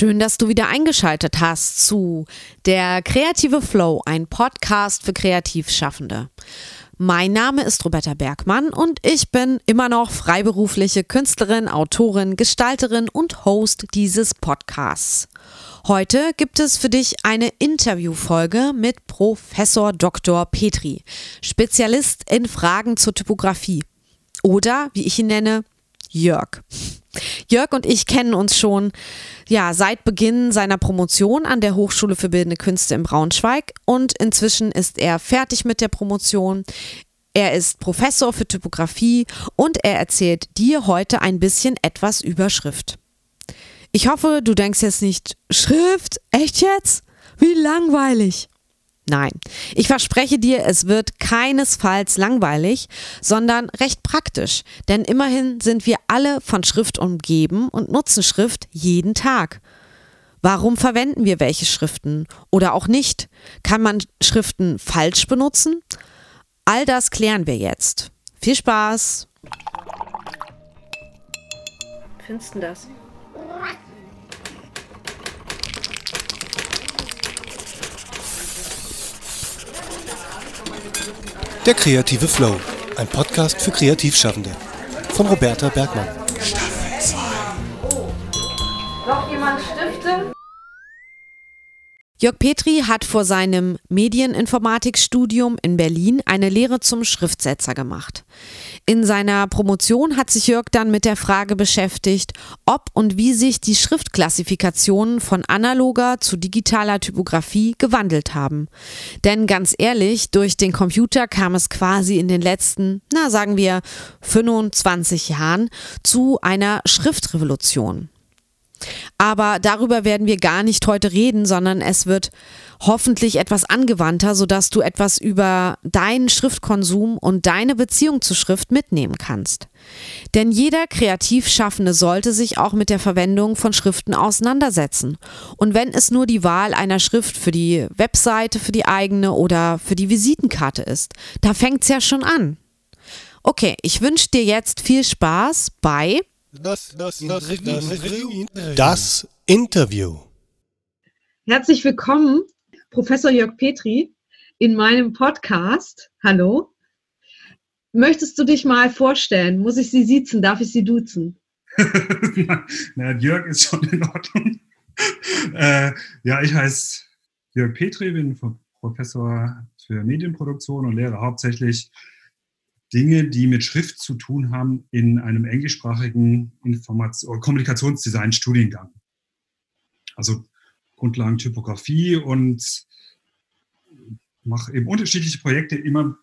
Schön, dass du wieder eingeschaltet hast zu Der Kreative Flow, ein Podcast für Kreativschaffende. Mein Name ist Roberta Bergmann und ich bin immer noch freiberufliche Künstlerin, Autorin, Gestalterin und Host dieses Podcasts. Heute gibt es für dich eine Interviewfolge mit Professor Dr. Petri, Spezialist in Fragen zur Typografie. Oder, wie ich ihn nenne, Jörg. Jörg und ich kennen uns schon ja, seit Beginn seiner Promotion an der Hochschule für Bildende Künste in Braunschweig und inzwischen ist er fertig mit der Promotion. Er ist Professor für Typografie und er erzählt dir heute ein bisschen etwas über Schrift. Ich hoffe, du denkst jetzt nicht, Schrift? Echt jetzt? Wie langweilig. Nein, ich verspreche dir, es wird keinesfalls langweilig, sondern recht praktisch, denn immerhin sind wir alle von Schrift umgeben und nutzen Schrift jeden Tag. Warum verwenden wir welche Schriften oder auch nicht? Kann man Schriften falsch benutzen? All das klären wir jetzt. Viel Spaß! Findest du das? Der kreative Flow, ein Podcast für Kreativschaffende von Roberta Bergmann. Staffel Jörg Petri hat vor seinem Medieninformatikstudium in Berlin eine Lehre zum Schriftsetzer gemacht. In seiner Promotion hat sich Jörg dann mit der Frage beschäftigt, ob und wie sich die Schriftklassifikationen von analoger zu digitaler Typografie gewandelt haben. Denn ganz ehrlich, durch den Computer kam es quasi in den letzten, na sagen wir, 25 Jahren zu einer Schriftrevolution. Aber darüber werden wir gar nicht heute reden, sondern es wird hoffentlich etwas angewandter, sodass du etwas über deinen Schriftkonsum und deine Beziehung zur Schrift mitnehmen kannst. Denn jeder Kreativschaffende sollte sich auch mit der Verwendung von Schriften auseinandersetzen. Und wenn es nur die Wahl einer Schrift für die Webseite, für die eigene oder für die Visitenkarte ist, da fängt es ja schon an. Okay, ich wünsche dir jetzt viel Spaß bei das, das, das, das, Interview. Herzlich willkommen, Professor Jörg Petri, in meinem Podcast. Hallo. Möchtest du dich mal vorstellen? Muss ich Sie siezen? Darf ich Sie duzen? Na, Jörg ist schon in Ordnung. äh, ja, ich heiße Jörg Petri, bin Professor für Medienproduktion und lehre hauptsächlich Dinge, die mit Schrift zu tun haben, in einem englischsprachigen Informations- Kommunikationsdesign-Studiengang. Also Grundlagen Typografie und mache eben unterschiedliche Projekte, immer,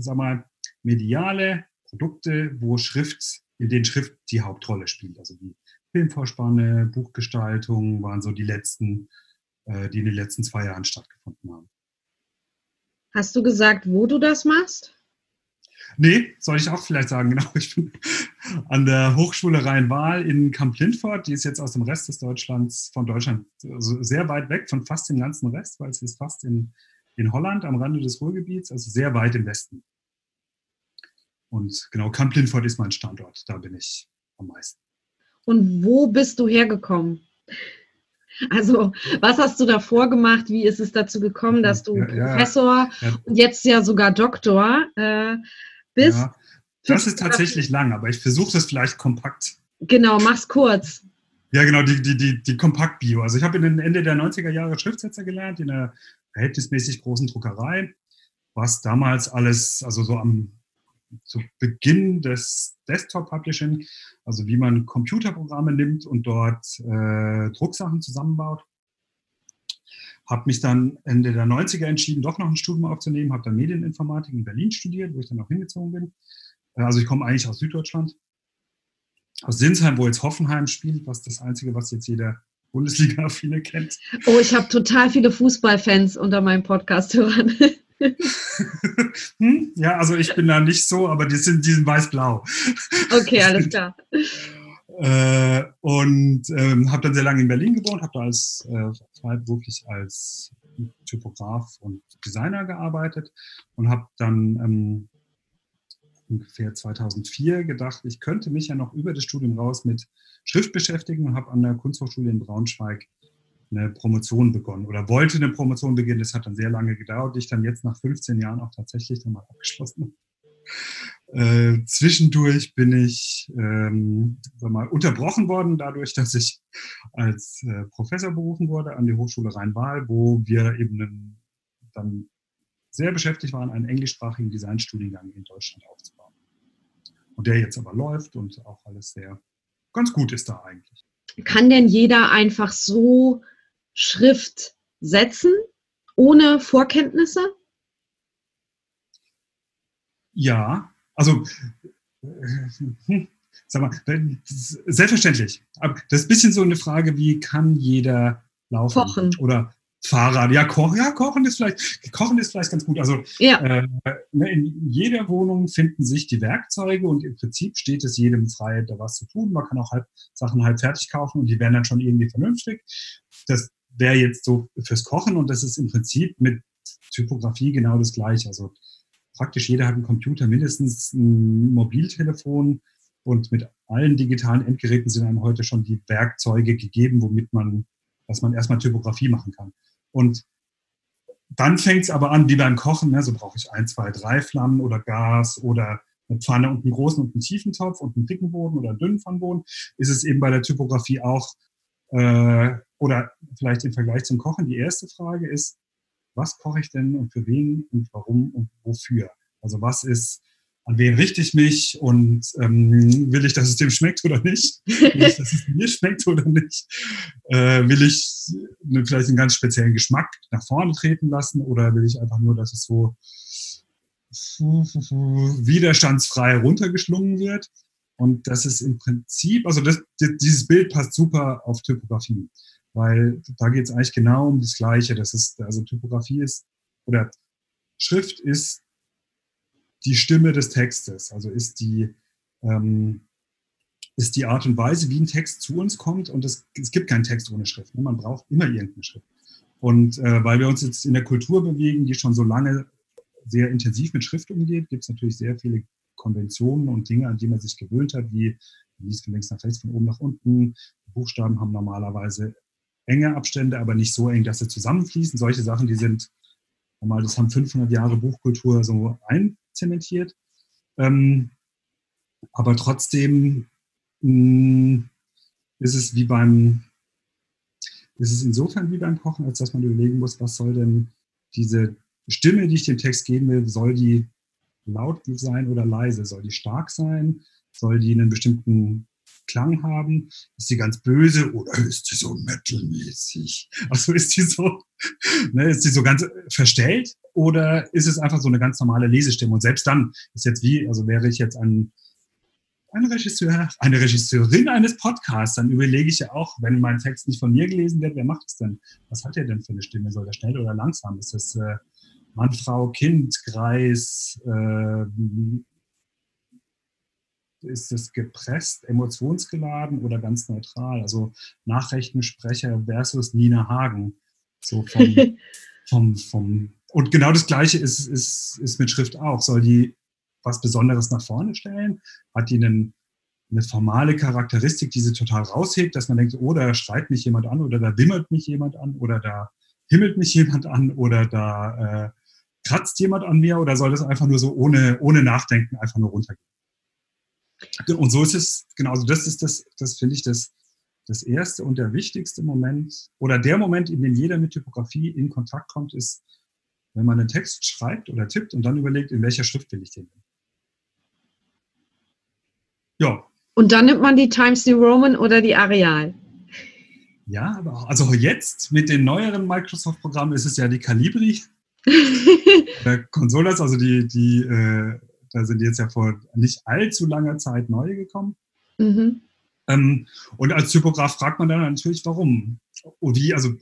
sag mal, mediale Produkte, wo Schrift, in denen Schrift die Hauptrolle spielt. Also die Filmvorspanne, Buchgestaltung waren so die letzten, äh, die in den letzten zwei Jahren stattgefunden haben. Hast du gesagt, wo du das machst? Nee, soll ich auch vielleicht sagen, genau. Ich bin an der Hochschule Rhein-Waal in Kamp-Lindfort. Die ist jetzt aus dem Rest des Deutschlands, von Deutschland, also sehr weit weg von fast dem ganzen Rest, weil es ist fast in, in Holland am Rande des Ruhrgebiets, also sehr weit im Westen. Und genau, Kamp-Lindfort ist mein Standort. Da bin ich am meisten. Und wo bist du hergekommen? Also, was hast du davor gemacht? Wie ist es dazu gekommen, dass du ja, Professor ja. und jetzt ja sogar Doktor äh, bist. Ja, das ist tatsächlich lang, aber ich versuche das vielleicht kompakt. Genau, mach's kurz. Ja, genau, die, die, die, die Kompakt-Bio. Also ich habe in den Ende der 90er Jahre Schriftsetzer gelernt, in einer verhältnismäßig großen Druckerei, was damals alles, also so am zu Beginn des Desktop-Publishing, also wie man Computerprogramme nimmt und dort äh, Drucksachen zusammenbaut. Habe mich dann Ende der 90er entschieden, doch noch ein Studium aufzunehmen, habe dann Medieninformatik in Berlin studiert, wo ich dann auch hingezogen bin. Äh, also ich komme eigentlich aus Süddeutschland, aus Sinsheim, wo jetzt Hoffenheim spielt, was das Einzige, was jetzt jeder Bundesliga-Affine kennt. Oh, ich habe total viele Fußballfans unter meinem Podcast-Hörern. hm? Ja, also ich bin da nicht so, aber die sind, die sind weiß-blau. Okay, alles klar. Äh, und ähm, habe dann sehr lange in Berlin gewohnt, habe da als äh, freiberuflich als Typograf und Designer gearbeitet und habe dann ähm, ungefähr 2004 gedacht, ich könnte mich ja noch über das Studium raus mit Schrift beschäftigen und habe an der Kunsthochschule in Braunschweig eine Promotion begonnen oder wollte eine Promotion beginnen. Das hat dann sehr lange gedauert, die ich dann jetzt nach 15 Jahren auch tatsächlich dann mal abgeschlossen habe. Äh, zwischendurch bin ich ähm, mal, unterbrochen worden dadurch, dass ich als äh, Professor berufen wurde an die Hochschule Rhein-Waal, wo wir eben einen, dann sehr beschäftigt waren, einen englischsprachigen Designstudiengang in Deutschland aufzubauen. Und der jetzt aber läuft und auch alles sehr ganz gut ist da eigentlich. Kann denn jeder einfach so Schrift setzen, ohne Vorkenntnisse? Ja, also äh, sag mal, selbstverständlich. Aber das ist ein bisschen so eine Frage, wie kann jeder laufen? Kochen. Oder Fahrrad. Ja, kochen, ja, kochen ist vielleicht, kochen ist vielleicht ganz gut. Also ja. äh, ne, in jeder Wohnung finden sich die Werkzeuge und im Prinzip steht es jedem frei, da was zu tun. Man kann auch halb Sachen halb fertig kaufen und die werden dann schon irgendwie vernünftig. Das wäre jetzt so fürs Kochen und das ist im Prinzip mit Typografie genau das gleiche. Also praktisch jeder hat einen Computer, mindestens ein Mobiltelefon und mit allen digitalen Endgeräten sind einem heute schon die Werkzeuge gegeben, womit man, dass man erstmal Typografie machen kann. Und dann fängt es aber an, wie beim Kochen, ne? so brauche ich ein, zwei, drei Flammen oder Gas oder eine Pfanne und einen großen und einen tiefen Topf und einen dicken Boden oder einen dünnen Pfannenboden, ist es eben bei der Typografie auch, äh, oder vielleicht im Vergleich zum Kochen, die erste Frage ist, was koche ich denn und für wen und warum und wofür? Also was ist, an wen richte ich mich und ähm, will ich, dass es dem schmeckt oder nicht? Will ich, dass es mir schmeckt oder nicht? Äh, will ich ne, vielleicht einen ganz speziellen Geschmack nach vorne treten lassen oder will ich einfach nur, dass es so widerstandsfrei runtergeschlungen wird? Und das ist im Prinzip, also das, dieses Bild passt super auf Typografie weil da geht es eigentlich genau um das Gleiche. Das ist, also Typografie ist, oder Schrift ist die Stimme des Textes, also ist die, ähm, ist die Art und Weise, wie ein Text zu uns kommt. Und es, es gibt keinen Text ohne Schrift. Ne? Man braucht immer irgendeine Schrift. Und äh, weil wir uns jetzt in der Kultur bewegen, die schon so lange sehr intensiv mit Schrift umgeht, gibt es natürlich sehr viele Konventionen und Dinge, an die man sich gewöhnt hat, wie liest von links nach rechts, von oben nach unten. Buchstaben haben normalerweise enge Abstände, aber nicht so eng, dass sie zusammenfließen. Solche Sachen, die sind, normal, das haben 500 Jahre Buchkultur so einzementiert. Ähm, aber trotzdem mh, hm, ist es wie beim, ist es insofern wie beim Kochen, als dass man überlegen muss, was soll denn diese Stimme, die ich dem Text geben will, soll die laut sein oder leise? Soll die stark sein? Soll die einen bestimmten Klang haben? Ist sie ganz böse oder ist sie so metalmäßig? Also ist sie so, ne, ist sie so ganz verstellt oder ist es einfach so eine ganz normale Lesestimme? Und selbst dann ist jetzt wie, also wäre ich jetzt ein, ein Regisseur, eine Regisseurin eines Podcasts, dann überlege ich ja auch, wenn mein Text nicht von mir gelesen wird, wer macht es denn? Was hat er denn für eine Stimme? Soll er schnell oder langsam? Ist das äh, Mann, Frau, Kind, Kreis, äh, ist es gepresst, emotionsgeladen oder ganz neutral? Also Nachrichtensprecher versus Nina Hagen. So vom, vom, vom und genau das Gleiche ist, ist, ist mit Schrift auch. Soll die was Besonderes nach vorne stellen? Hat die einen, eine formale Charakteristik, die sie total raushebt, dass man denkt, oh, da schreit mich jemand an oder da wimmert mich jemand an oder da himmelt mich jemand an oder da äh, kratzt jemand an mir oder soll das einfach nur so ohne, ohne Nachdenken einfach nur runtergehen? Und so ist es, genau, also das ist das, das finde ich das, das erste und der wichtigste Moment oder der Moment, in dem jeder mit Typografie in Kontakt kommt, ist, wenn man einen Text schreibt oder tippt und dann überlegt, in welcher Schrift will ich den. Ja. Und dann nimmt man die Times New Roman oder die Arial. Ja, aber auch, also jetzt mit den neueren Microsoft-Programmen ist es ja die Calibri. Consolas, also die, die äh, da sind jetzt ja vor nicht allzu langer Zeit neue gekommen. Mhm. Ähm, und als Typograf fragt man dann natürlich, warum. Und wie, also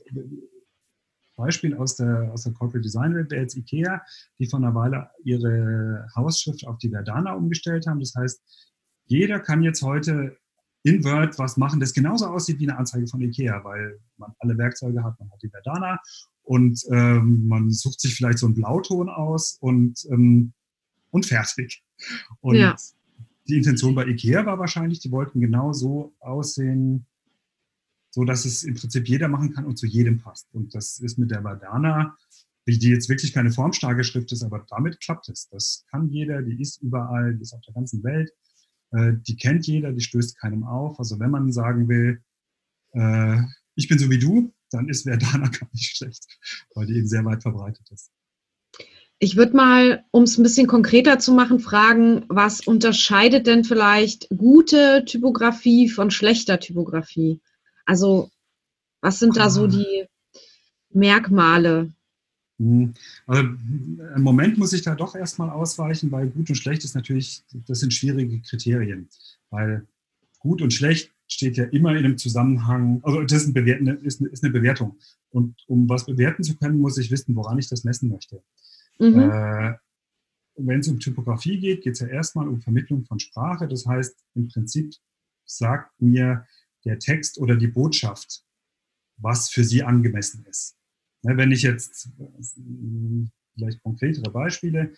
Beispiel aus der, aus der Corporate Design Welt wäre jetzt IKEA, die vor einer Weile ihre Hausschrift auf die Verdana umgestellt haben. Das heißt, jeder kann jetzt heute in Word was machen, das genauso aussieht wie eine Anzeige von IKEA, weil man alle Werkzeuge hat, man hat die Verdana und ähm, man sucht sich vielleicht so einen Blauton aus und ähm, und fertig. Und ja. die Intention bei IKEA war wahrscheinlich, die wollten genau so aussehen, so dass es im Prinzip jeder machen kann und zu jedem passt. Und das ist mit der Badana, die jetzt wirklich keine formstarke Schrift ist, aber damit klappt es. Das kann jeder, die ist überall, die ist auf der ganzen Welt. Äh, die kennt jeder, die stößt keinem auf. Also wenn man sagen will, äh, ich bin so wie du, dann ist Verdana gar nicht schlecht, weil die eben sehr weit verbreitet ist. Ich würde mal, um es ein bisschen konkreter zu machen, fragen, was unterscheidet denn vielleicht gute Typografie von schlechter Typografie? Also, was sind da so ah. die Merkmale? Hm. Also, Im Moment muss ich da doch erstmal ausweichen, weil gut und schlecht ist natürlich, das sind schwierige Kriterien. Weil gut und schlecht steht ja immer in einem Zusammenhang, also das ist, eine, ist, eine, ist eine Bewertung. Und um was bewerten zu können, muss ich wissen, woran ich das messen möchte. Mhm. Äh, wenn es um Typografie geht, geht es ja erstmal um Vermittlung von Sprache. Das heißt, im Prinzip sagt mir der Text oder die Botschaft, was für sie angemessen ist. Ne, wenn ich jetzt vielleicht konkretere Beispiele,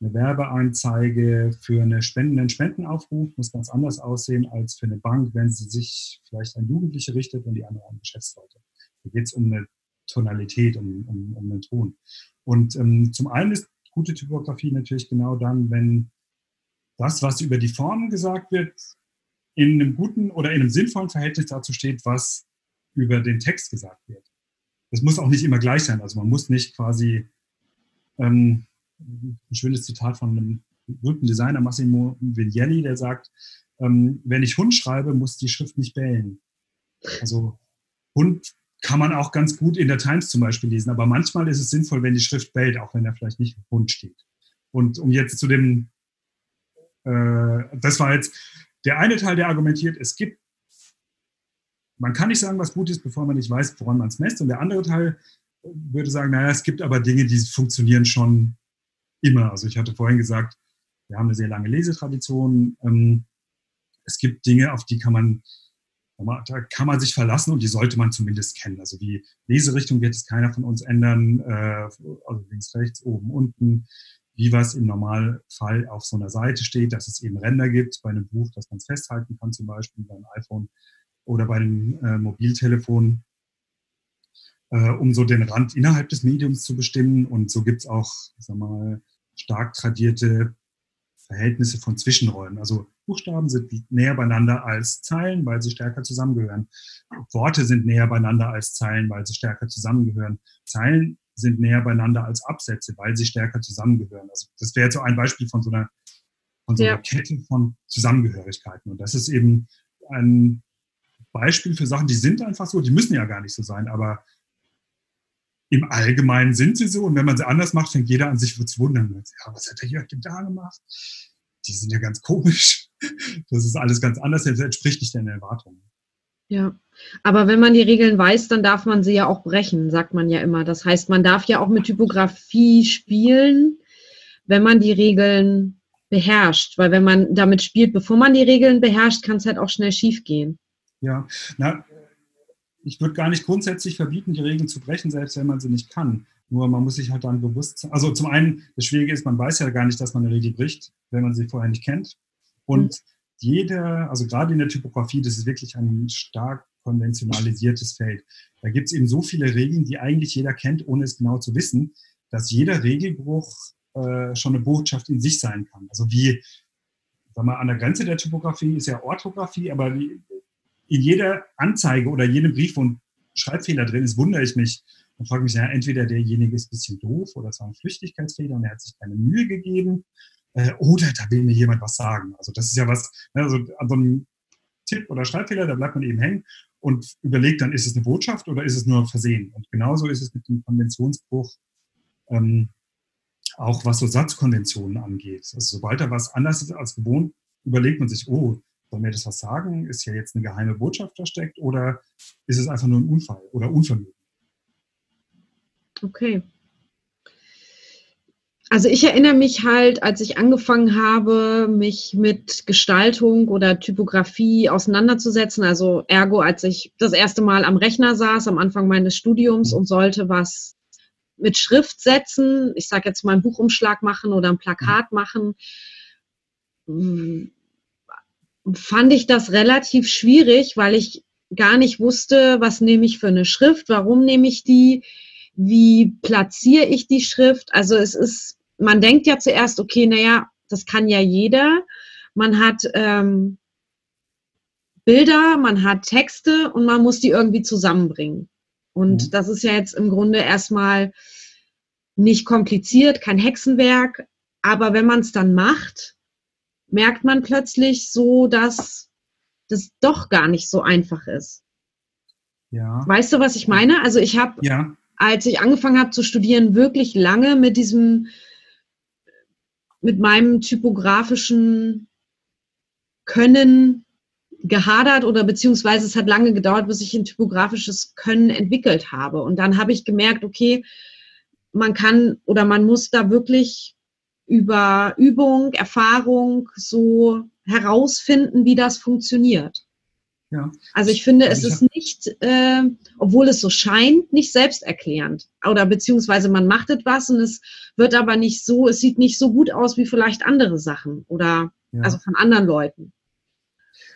eine Werbeanzeige für eine Spenden, Spendenaufruf muss ganz anders aussehen als für eine Bank, wenn sie sich vielleicht an Jugendliche richtet und die andere an Geschäftsleute. Da geht es um eine Tonalität, um, um, um einen Ton. Und ähm, zum einen ist gute Typografie natürlich genau dann, wenn das, was über die Formen gesagt wird, in einem guten oder in einem sinnvollen Verhältnis dazu steht, was über den Text gesagt wird. Das muss auch nicht immer gleich sein. Also man muss nicht quasi ähm, ein schönes Zitat von einem berühmten Designer, Massimo Viglielli, der sagt, ähm, wenn ich Hund schreibe, muss die Schrift nicht bellen. Also Hund kann man auch ganz gut in der Times zum Beispiel lesen, aber manchmal ist es sinnvoll, wenn die Schrift bellt, auch wenn da vielleicht nicht Hund steht. Und um jetzt zu dem, äh, das war jetzt der eine Teil, der argumentiert, es gibt, man kann nicht sagen, was gut ist, bevor man nicht weiß, woran man es messt. Und der andere Teil würde sagen, naja, es gibt aber Dinge, die funktionieren schon immer. Also ich hatte vorhin gesagt, wir haben eine sehr lange Lesetradition. Ähm, es gibt Dinge, auf die kann man, da kann man sich verlassen und die sollte man zumindest kennen. Also die Leserichtung wird es keiner von uns ändern, äh, also links, rechts, oben, unten, wie was im Normalfall auf so einer Seite steht, dass es eben Ränder gibt bei einem Buch, dass man es festhalten kann, zum Beispiel beim iPhone oder bei einem äh, Mobiltelefon äh, um so den Rand innerhalb des Mediums zu bestimmen. Und so gibt es auch, sag mal, stark tradierte Verhältnisse von Zwischenräumen. Also Buchstaben sind näher beieinander als Zeilen, weil sie stärker zusammengehören. Worte sind näher beieinander als Zeilen, weil sie stärker zusammengehören. Zeilen sind näher beieinander als Absätze, weil sie stärker zusammengehören. Also das wäre jetzt so ein Beispiel von so einer, von so einer ja. Kette von Zusammengehörigkeiten. Und das ist eben ein Beispiel für Sachen, die sind einfach so, die müssen ja gar nicht so sein, aber im Allgemeinen sind sie so. Und wenn man sie anders macht, fängt jeder an, sich zu wundern. Ja, was hat der Jörg da gemacht? Die sind ja ganz komisch. Das ist alles ganz anders. Das entspricht nicht den Erwartungen. Ja, aber wenn man die Regeln weiß, dann darf man sie ja auch brechen, sagt man ja immer. Das heißt, man darf ja auch mit Typografie spielen, wenn man die Regeln beherrscht. Weil wenn man damit spielt, bevor man die Regeln beherrscht, kann es halt auch schnell schief gehen. Ja, na, ich würde gar nicht grundsätzlich verbieten, die Regeln zu brechen, selbst wenn man sie nicht kann. Nur man muss sich halt dann bewusst sein. Also zum einen, das Schwierige ist, man weiß ja gar nicht, dass man eine Regel bricht, wenn man sie vorher nicht kennt. Und mhm. jeder, also gerade in der Typografie, das ist wirklich ein stark konventionalisiertes Feld. Da gibt es eben so viele Regeln, die eigentlich jeder kennt, ohne es genau zu wissen, dass jeder Regelbruch äh, schon eine Botschaft in sich sein kann. Also wie, sag mal, an der Grenze der Typografie ist ja Orthographie, aber in jeder Anzeige oder jedem Brief, wo ein Schreibfehler drin ist, wundere ich mich und frage mich, ja, entweder derjenige ist ein bisschen doof oder es war ein Flüchtigkeitsfehler und er hat sich keine Mühe gegeben äh, oder da will mir jemand was sagen. Also das ist ja was, also an so einem Tipp oder Schreibfehler, da bleibt man eben hängen und überlegt dann, ist es eine Botschaft oder ist es nur Versehen? Und genauso ist es mit dem Konventionsbruch, ähm, auch was so Satzkonventionen angeht. Also sobald da was anders ist als gewohnt, überlegt man sich, oh, soll mir das was sagen? Ist ja jetzt eine geheime Botschaft versteckt oder ist es einfach nur ein Unfall oder Unvermögen? Okay. Also ich erinnere mich halt, als ich angefangen habe, mich mit Gestaltung oder Typografie auseinanderzusetzen, also ergo, als ich das erste Mal am Rechner saß, am Anfang meines Studiums und sollte was mit Schrift setzen, ich sage jetzt mal einen Buchumschlag machen oder ein Plakat mhm. machen, fand ich das relativ schwierig, weil ich gar nicht wusste, was nehme ich für eine Schrift, warum nehme ich die, wie platziere ich die Schrift. Also es ist, man denkt ja zuerst, okay, naja, das kann ja jeder. Man hat ähm, Bilder, man hat Texte und man muss die irgendwie zusammenbringen. Und mhm. das ist ja jetzt im Grunde erstmal nicht kompliziert, kein Hexenwerk. Aber wenn man es dann macht, merkt man plötzlich so, dass das doch gar nicht so einfach ist. Ja. Weißt du, was ich meine? Also ich habe, ja. als ich angefangen habe zu studieren, wirklich lange mit diesem, mit meinem typografischen Können gehadert oder beziehungsweise es hat lange gedauert, bis ich ein typografisches Können entwickelt habe. Und dann habe ich gemerkt, okay, man kann oder man muss da wirklich über Übung, Erfahrung so herausfinden, wie das funktioniert. Ja. Also ich finde, es ist nicht, äh, obwohl es so scheint, nicht selbsterklärend. Oder beziehungsweise man macht etwas und es wird aber nicht so, es sieht nicht so gut aus wie vielleicht andere Sachen oder ja. also von anderen Leuten.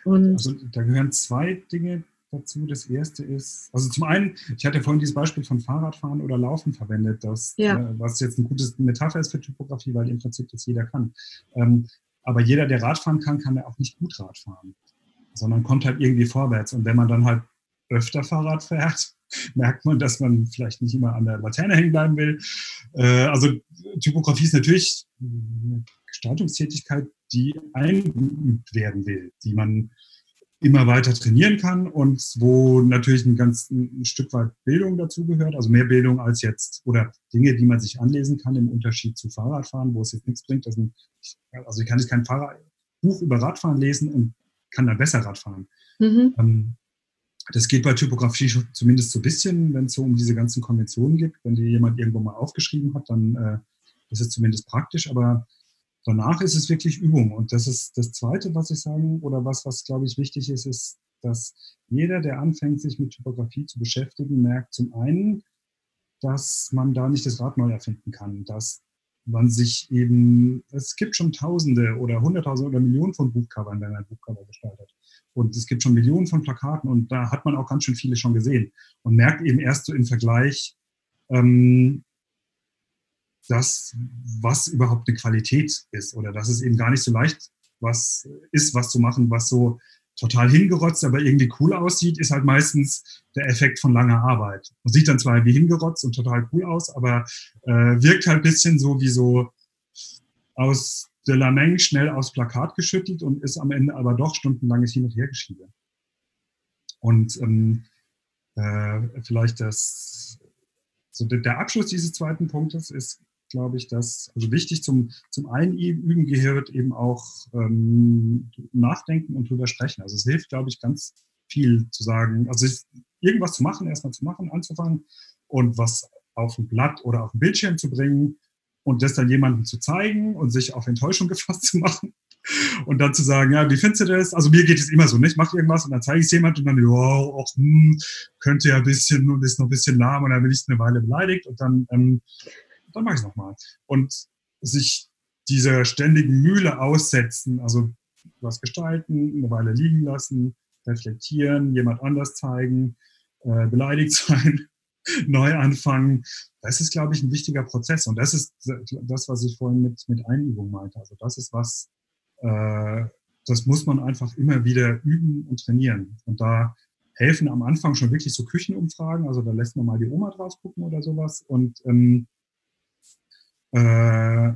Und also da gehören zwei Dinge dazu. Das erste ist, also zum einen, ich hatte vorhin dieses Beispiel von Fahrradfahren oder Laufen verwendet, das, ja. äh, was jetzt eine gute Metapher ist für Typografie, weil im Prinzip das jeder kann. Ähm, aber jeder, der Radfahren kann, kann ja auch nicht gut Radfahren, sondern kommt halt irgendwie vorwärts. Und wenn man dann halt öfter Fahrrad fährt, merkt man, dass man vielleicht nicht immer an der Laterne hängen bleiben will. Äh, also Typografie ist natürlich eine Gestaltungstätigkeit, die eingeübt werden will, die man immer weiter trainieren kann und wo natürlich ein ganz ein Stück weit Bildung dazugehört, also mehr Bildung als jetzt oder Dinge, die man sich anlesen kann im Unterschied zu Fahrradfahren, wo es jetzt nichts bringt. Ein, also ich kann jetzt kein Fahrrad, Buch über Radfahren lesen und kann dann besser Radfahren. Mhm. Ähm, das geht bei Typografie zumindest so ein bisschen, wenn es so um diese ganzen Konventionen geht. Wenn die jemand irgendwo mal aufgeschrieben hat, dann äh, ist es zumindest praktisch, aber danach ist es wirklich Übung. Und das ist das Zweite, was ich sagen, oder was, was glaube ich wichtig ist, ist, dass jeder, der anfängt, sich mit Typografie zu beschäftigen, merkt zum einen, dass man da nicht das Rad neu erfinden kann, dass man sich eben, es gibt schon Tausende oder Hunderttausende oder Millionen von Buchcovern, wenn man ein Buchcover gestaltet. Und es gibt schon Millionen von Plakaten und da hat man auch ganz schön viele schon gesehen und merkt eben erst so im Vergleich, ähm, das, was überhaupt eine Qualität ist oder dass es eben gar nicht so leicht was ist, was zu machen, was so total hingerotzt, aber irgendwie cool aussieht, ist halt meistens der Effekt von langer Arbeit. Und sieht dann zwar wie hingerotzt und total cool aus, aber äh, wirkt halt bisschen so wie so aus de la Menge schnell aufs Plakat geschüttelt und ist am Ende aber doch stundenlanges Hin- und Hergeschiebe. Und ähm, äh, vielleicht das, so der Abschluss dieses zweiten Punktes ist glaube ich, dass, also wichtig zum, zum Einüben gehört eben auch ähm, nachdenken und drüber sprechen. Also es hilft, glaube ich, ganz viel zu sagen, also irgendwas zu machen, erstmal zu machen, anzufangen und was auf ein Blatt oder auf ein Bildschirm zu bringen und das dann jemandem zu zeigen und sich auf Enttäuschung gefasst zu machen und dann zu sagen, ja, wie findest du das? Also mir geht es immer so, nicht? Ich mache irgendwas und dann zeige ich es jemand und dann, ja, auch, hm, könnte ja ein bisschen und ist noch ein bisschen lahm und dann bin ich eine Weile beleidigt und dann ähm, dann mache ich es nochmal. Und sich dieser ständigen Mühle aussetzen, also was gestalten, eine Weile liegen lassen, reflektieren, jemand anders zeigen, äh, beleidigt sein, neu anfangen. Das ist, glaube ich, ein wichtiger Prozess. Und das ist das, was ich vorhin mit, mit Einübung meinte. Also das ist was, äh, das muss man einfach immer wieder üben und trainieren. Und da helfen am Anfang schon wirklich so Küchenumfragen. Also da lässt man mal die Oma drauf gucken oder sowas. Und ähm, äh,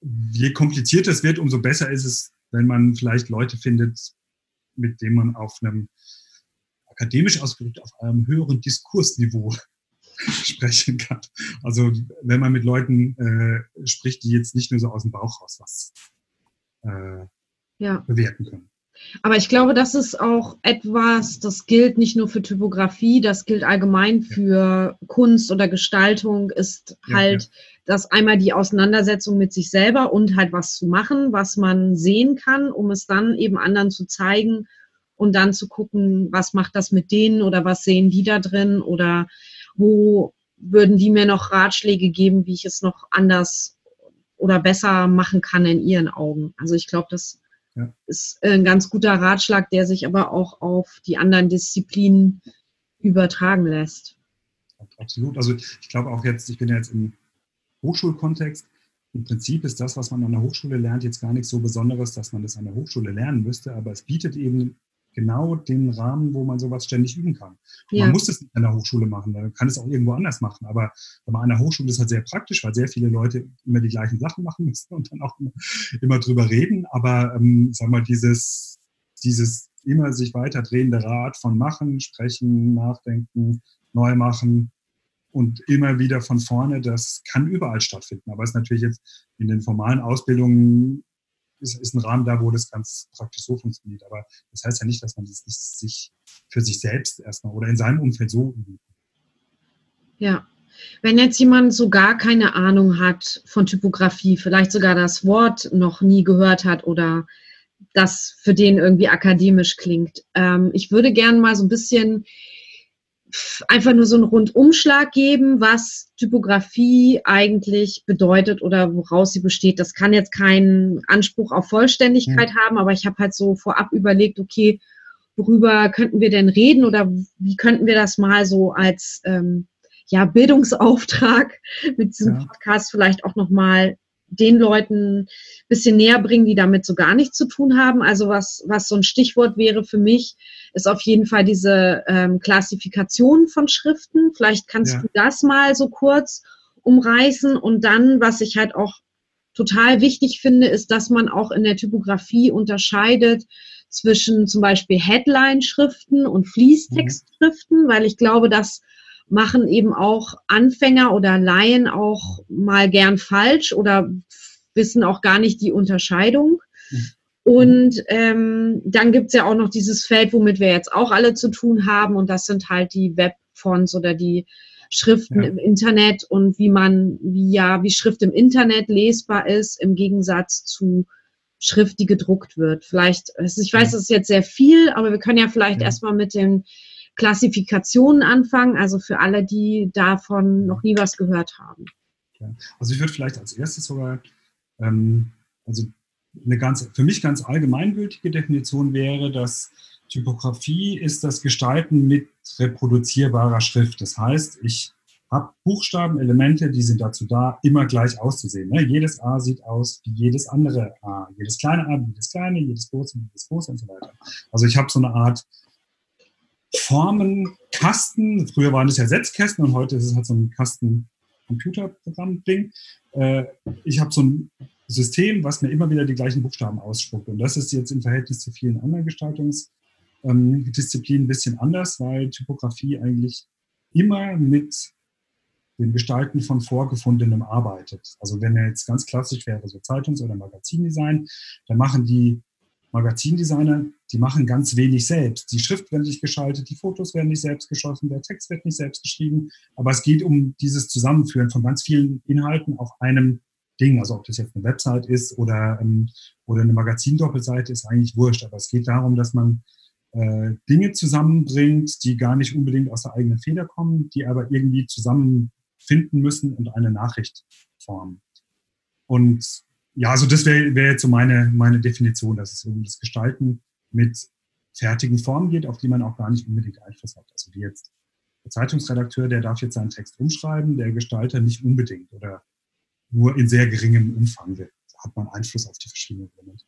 je komplizierter es wird, umso besser ist es, wenn man vielleicht Leute findet, mit denen man auf einem akademisch ausgedrückt auf einem höheren Diskursniveau sprechen kann. Also wenn man mit Leuten äh, spricht, die jetzt nicht nur so aus dem Bauch raus was äh, ja. bewerten können. Aber ich glaube, das ist auch etwas, das gilt nicht nur für Typografie, das gilt allgemein für Kunst oder Gestaltung, ist halt ja, ja. das einmal die Auseinandersetzung mit sich selber und halt was zu machen, was man sehen kann, um es dann eben anderen zu zeigen und dann zu gucken, was macht das mit denen oder was sehen die da drin oder wo würden die mir noch Ratschläge geben, wie ich es noch anders oder besser machen kann in ihren Augen. Also ich glaube, das ja. ist ein ganz guter Ratschlag, der sich aber auch auf die anderen Disziplinen übertragen lässt. Absolut. Also ich glaube auch jetzt, ich bin ja jetzt im Hochschulkontext. Im Prinzip ist das, was man an der Hochschule lernt, jetzt gar nichts so Besonderes, dass man das an der Hochschule lernen müsste, aber es bietet eben genau den Rahmen, wo man sowas ständig üben kann. Ja. Man muss es nicht an der Hochschule machen, man kann es auch irgendwo anders machen. Aber an der Hochschule ist halt sehr praktisch, weil sehr viele Leute immer die gleichen Sachen machen müssen und dann auch immer, immer drüber reden. Aber ähm, sag mal, dieses, dieses immer sich weiter drehende Rad von Machen, Sprechen, Nachdenken, neu machen und immer wieder von vorne, das kann überall stattfinden. Aber es ist natürlich jetzt in den formalen Ausbildungen ist, ist ein Rahmen da, wo das ganz praktisch so funktioniert. Aber das heißt ja nicht, dass man das nicht sich für sich selbst erstmal oder in seinem Umfeld so übt. Ja. Wenn jetzt jemand so gar keine Ahnung hat von Typografie, vielleicht sogar das Wort noch nie gehört hat oder das für den irgendwie akademisch klingt. Ähm, ich würde gerne mal so ein bisschen einfach nur so einen Rundumschlag geben, was Typografie eigentlich bedeutet oder woraus sie besteht. Das kann jetzt keinen Anspruch auf Vollständigkeit mhm. haben, aber ich habe halt so vorab überlegt, okay, worüber könnten wir denn reden oder wie könnten wir das mal so als ähm, ja, Bildungsauftrag mit diesem ja. Podcast vielleicht auch nochmal den Leuten ein bisschen näher bringen, die damit so gar nichts zu tun haben. Also was, was so ein Stichwort wäre für mich, ist auf jeden Fall diese ähm, Klassifikation von Schriften. Vielleicht kannst ja. du das mal so kurz umreißen. Und dann, was ich halt auch total wichtig finde, ist, dass man auch in der Typografie unterscheidet zwischen zum Beispiel Headline-Schriften und Fließtextschriften, mhm. weil ich glaube, dass machen eben auch Anfänger oder Laien auch mal gern falsch oder wissen auch gar nicht die Unterscheidung. Mhm. Und ähm, dann gibt's ja auch noch dieses Feld, womit wir jetzt auch alle zu tun haben, und das sind halt die Webfonts oder die Schriften ja. im Internet und wie man, wie ja, wie Schrift im Internet lesbar ist, im Gegensatz zu Schrift, die gedruckt wird. Vielleicht, ich weiß, das ist jetzt sehr viel, aber wir können ja vielleicht ja. erstmal mit den Klassifikationen anfangen, also für alle, die davon noch nie was gehört haben. Ja. Also ich würde vielleicht als erstes sogar, ähm, also eine ganz, für mich ganz allgemeingültige Definition wäre, dass Typografie ist das Gestalten mit reproduzierbarer Schrift. Das heißt, ich habe Buchstaben, Elemente, die sind dazu da, immer gleich auszusehen. Ne? Jedes A sieht aus wie jedes andere A. Jedes kleine A wie jedes kleine, jedes große wie jedes große und so weiter. Also ich habe so eine Art Formen, Kasten. Früher waren es ja Setzkästen und heute ist es halt so ein Kasten-Computerprogramm-Ding. Äh, ich habe so ein System, was mir immer wieder die gleichen Buchstaben ausspuckt. Und das ist jetzt im Verhältnis zu vielen anderen Gestaltungsdisziplinen ein bisschen anders, weil Typografie eigentlich immer mit dem Gestalten von Vorgefundenem arbeitet. Also wenn er jetzt ganz klassisch wäre, so Zeitungs- oder Magazindesign, dann machen die Magazindesigner, die machen ganz wenig selbst. Die Schrift wird nicht geschaltet, die Fotos werden nicht selbst geschossen, der Text wird nicht selbst geschrieben. Aber es geht um dieses Zusammenführen von ganz vielen Inhalten auf einem Ding. Also ob das jetzt eine Website ist oder, ähm, oder eine Magazindoppelseite, ist eigentlich wurscht. Aber es geht darum, dass man äh, Dinge zusammenbringt, die gar nicht unbedingt aus der eigenen Feder kommen, die aber irgendwie zusammenfinden müssen und eine Nachricht formen. Und ja, also das wäre wär jetzt so meine, meine Definition, dass es um das Gestalten mit fertigen Formen geht, auf die man auch gar nicht unbedingt Einfluss hat. Also wie jetzt der Zeitungsredakteur, der darf jetzt seinen Text umschreiben, der Gestalter nicht unbedingt oder nur in sehr geringem Umfang hat man Einfluss auf die verschiedenen Elemente.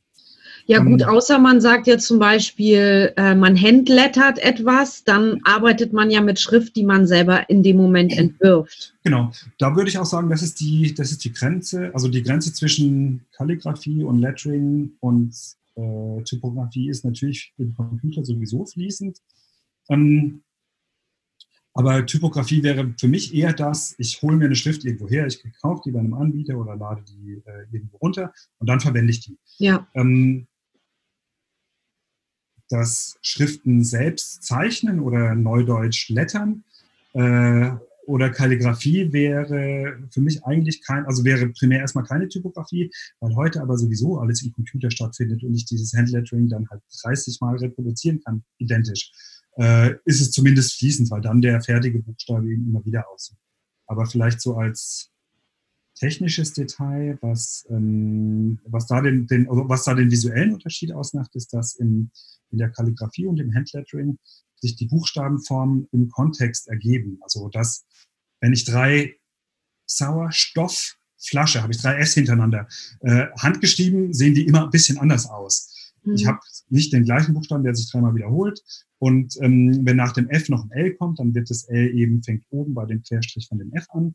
Ja gut, ähm, außer man sagt jetzt zum Beispiel, äh, man handlettert etwas, dann arbeitet man ja mit Schrift, die man selber in dem Moment entwirft. Genau, da würde ich auch sagen, das ist die, das ist die Grenze, also die Grenze zwischen Kalligrafie und Lettering und äh, Typografie ist natürlich im Computer sowieso fließend. Ähm, aber Typografie wäre für mich eher das, ich hole mir eine Schrift irgendwo her, ich kaufe die bei einem Anbieter oder lade die äh, irgendwo runter und dann verwende ich die. Ja. Ähm, das Schriften selbst zeichnen oder neudeutsch lettern äh, oder Kalligrafie wäre für mich eigentlich kein, also wäre primär erstmal keine Typografie, weil heute aber sowieso alles im Computer stattfindet und ich dieses Handlettering dann halt 30 Mal reproduzieren kann, identisch, äh, ist es zumindest fließend, weil dann der fertige Buchstabe eben immer wieder aussieht. Aber vielleicht so als technisches Detail, was, ähm, was, da den, den, was da den visuellen Unterschied ausmacht, ist, dass in, in der Kalligrafie und im Handlettering sich die Buchstabenformen im Kontext ergeben. Also dass, wenn ich drei Sauerstoffflasche, habe ich drei S hintereinander, äh, handgeschrieben, sehen die immer ein bisschen anders aus. Mhm. Ich habe nicht den gleichen Buchstaben, der sich dreimal wiederholt. Und ähm, wenn nach dem F noch ein L kommt, dann wird das L eben, fängt oben bei dem Querstrich von dem F an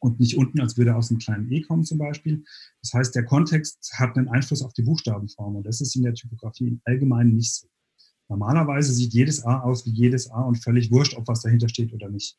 und nicht unten, als würde aus einem kleinen E kommen zum Beispiel. Das heißt, der Kontext hat einen Einfluss auf die Buchstabenform und das ist in der Typografie im Allgemeinen nicht so. Normalerweise sieht jedes A aus wie jedes A und völlig wurscht, ob was dahinter steht oder nicht.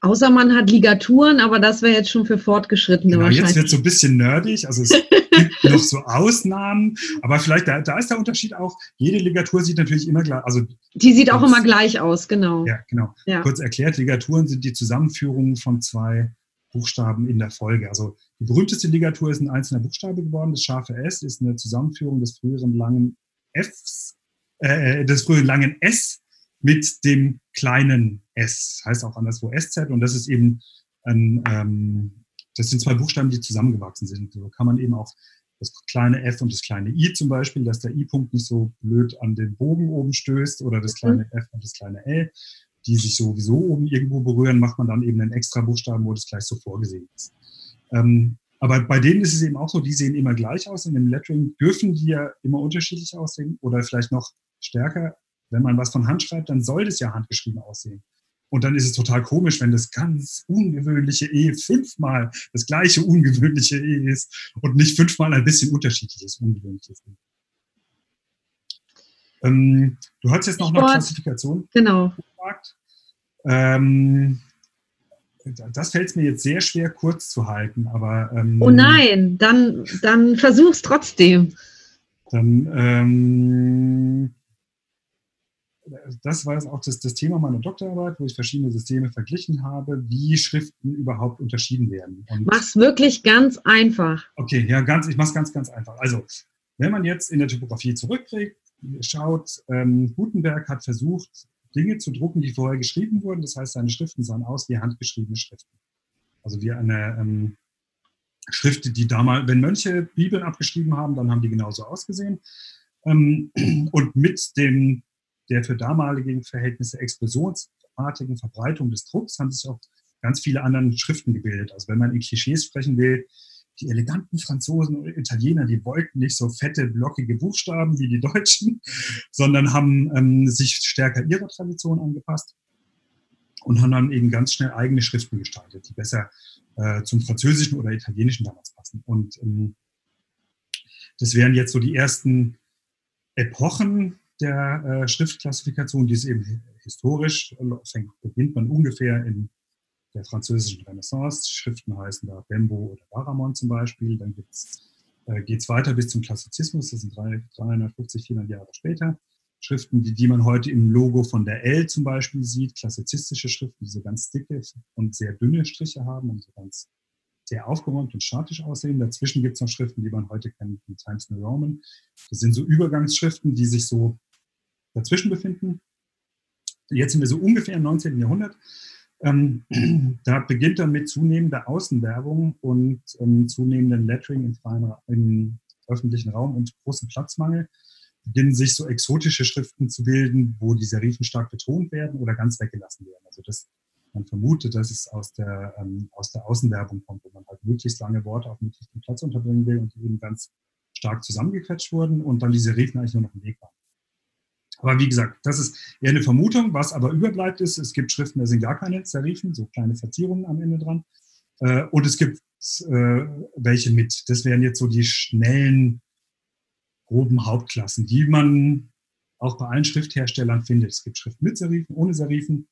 Außer man hat Ligaturen, aber das wäre jetzt schon für Fortgeschrittene genau, wahrscheinlich. Jetzt wird es so ein bisschen nerdig, also es gibt noch so Ausnahmen, aber vielleicht, da, da, ist der Unterschied auch, jede Ligatur sieht natürlich immer gleich, also Die sieht auch immer gleich aus, genau. Ja, genau. Ja. Kurz erklärt, Ligaturen sind die Zusammenführungen von zwei Buchstaben in der Folge. Also die berühmteste Ligatur ist ein einzelner Buchstabe geworden. Das scharfe S ist eine Zusammenführung des früheren langen Fs, äh, des früheren langen S mit dem kleinen S. Heißt auch anderswo SZ und das ist eben ein, ähm, das sind zwei Buchstaben, die zusammengewachsen sind. So kann man eben auch das kleine F und das kleine I zum Beispiel, dass der I-Punkt nicht so blöd an den Bogen oben stößt oder das kleine mhm. F und das kleine L die sich sowieso oben irgendwo berühren, macht man dann eben einen extra Buchstaben, wo das gleich so vorgesehen ist. Ähm, aber bei denen ist es eben auch so, die sehen immer gleich aus. Und im Lettering dürfen die ja immer unterschiedlich aussehen oder vielleicht noch stärker. Wenn man was von Hand schreibt, dann soll das ja handgeschrieben aussehen. Und dann ist es total komisch, wenn das ganz ungewöhnliche E fünfmal das gleiche ungewöhnliche E ist und nicht fünfmal ein bisschen unterschiedliches ungewöhnliches E. Ähm, du hast jetzt noch eine Klassifikation genau. gefragt. Ähm, das fällt mir jetzt sehr schwer kurz zu halten, aber. Ähm, oh nein, dann, dann versuch's trotzdem. Dann, ähm, das war jetzt auch das, das Thema meiner Doktorarbeit, wo ich verschiedene Systeme verglichen habe, wie Schriften überhaupt unterschieden werden. Und Mach's wirklich ganz einfach. Okay, ja, ganz, ich mach's ganz, ganz einfach. Also, wenn man jetzt in der Typografie zurückkriegt, schaut, ähm, Gutenberg hat versucht, Dinge zu drucken, die vorher geschrieben wurden. Das heißt, seine Schriften sahen aus wie handgeschriebene Schriften. Also wie eine ähm, Schrift, die damals, wenn Mönche Bibeln abgeschrieben haben, dann haben die genauso ausgesehen. Ähm, und mit dem, der für damalige Verhältnisse explosionsartigen Verbreitung des Drucks haben sich auch ganz viele andere Schriften gebildet. Also wenn man in Klischees sprechen will, die eleganten Franzosen und Italiener, die wollten nicht so fette, blockige Buchstaben wie die Deutschen, sondern haben ähm, sich stärker ihrer Tradition angepasst und haben dann eben ganz schnell eigene Schriften gestaltet, die besser äh, zum Französischen oder Italienischen damals passen. Und ähm, das wären jetzt so die ersten Epochen der äh, Schriftklassifikation, die es eben historisch, fängt, beginnt man ungefähr in der französischen Renaissance. Schriften heißen da Bembo oder Baramon zum Beispiel. Dann äh, geht es weiter bis zum Klassizismus, das sind 350, 400 Jahre später. Schriften, die, die man heute im Logo von der L zum Beispiel sieht, klassizistische Schriften, die so ganz dicke und sehr dünne Striche haben und so ganz sehr aufgeräumt und statisch aussehen. Dazwischen gibt es noch Schriften, die man heute kennt, wie Times New Roman. Das sind so Übergangsschriften, die sich so dazwischen befinden. Jetzt sind wir so ungefähr im 19. Jahrhundert. Ähm, da beginnt dann mit zunehmender Außenwerbung und ähm, zunehmendem Lettering im, freien, im öffentlichen Raum und großem Platzmangel beginnen sich so exotische Schriften zu bilden, wo die Serifen stark betont werden oder ganz weggelassen werden. Also das, man vermutet, dass es aus der, ähm, aus der Außenwerbung kommt, wo man halt möglichst lange Worte auf möglichst viel Platz unterbringen will und die eben ganz stark zusammengequetscht wurden und dann die Serifen eigentlich nur noch im Weg waren. Aber wie gesagt, das ist eher eine Vermutung. Was aber überbleibt ist, es gibt Schriften, da sind gar keine Serifen, so kleine Verzierungen am Ende dran. Äh, und es gibt äh, welche mit. Das wären jetzt so die schnellen, groben Hauptklassen, die man auch bei allen Schriftherstellern findet. Es gibt Schriften mit Serifen, ohne Serifen.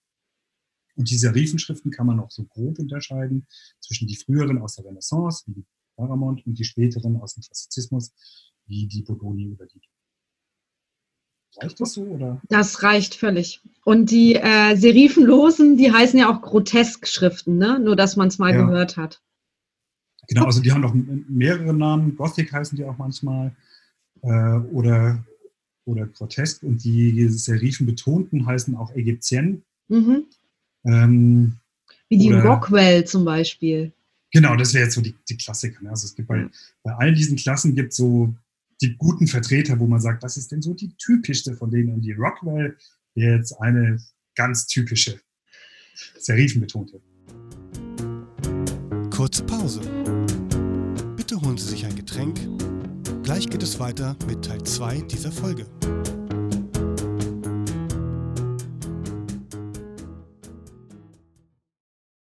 Und die Serifenschriften kann man auch so grob unterscheiden zwischen die früheren aus der Renaissance, wie die Paramount, und die späteren aus dem Klassizismus, wie die Bodoni oder die Reicht das so? Oder? Das reicht völlig. Und die äh, Serifenlosen, die heißen ja auch Grotesk-Schriften, ne? nur dass man es mal ja. gehört hat. Genau, also die haben noch mehrere Namen. Gothic heißen die auch manchmal. Äh, oder, oder Grotesk. Und die Serifenbetonten heißen auch Ägyptien. Mhm. Ähm, Wie die oder, Rockwell zum Beispiel. Genau, das wäre jetzt so die, die Klassiker. Ne? Also es gibt bei, bei all diesen Klassen gibt so die guten Vertreter, wo man sagt, das ist denn so die typischste von denen. Und die Rockwell wäre jetzt eine ganz typische, serifenbetonte. Kurze Pause. Bitte holen Sie sich ein Getränk. Gleich geht es weiter mit Teil 2 dieser Folge.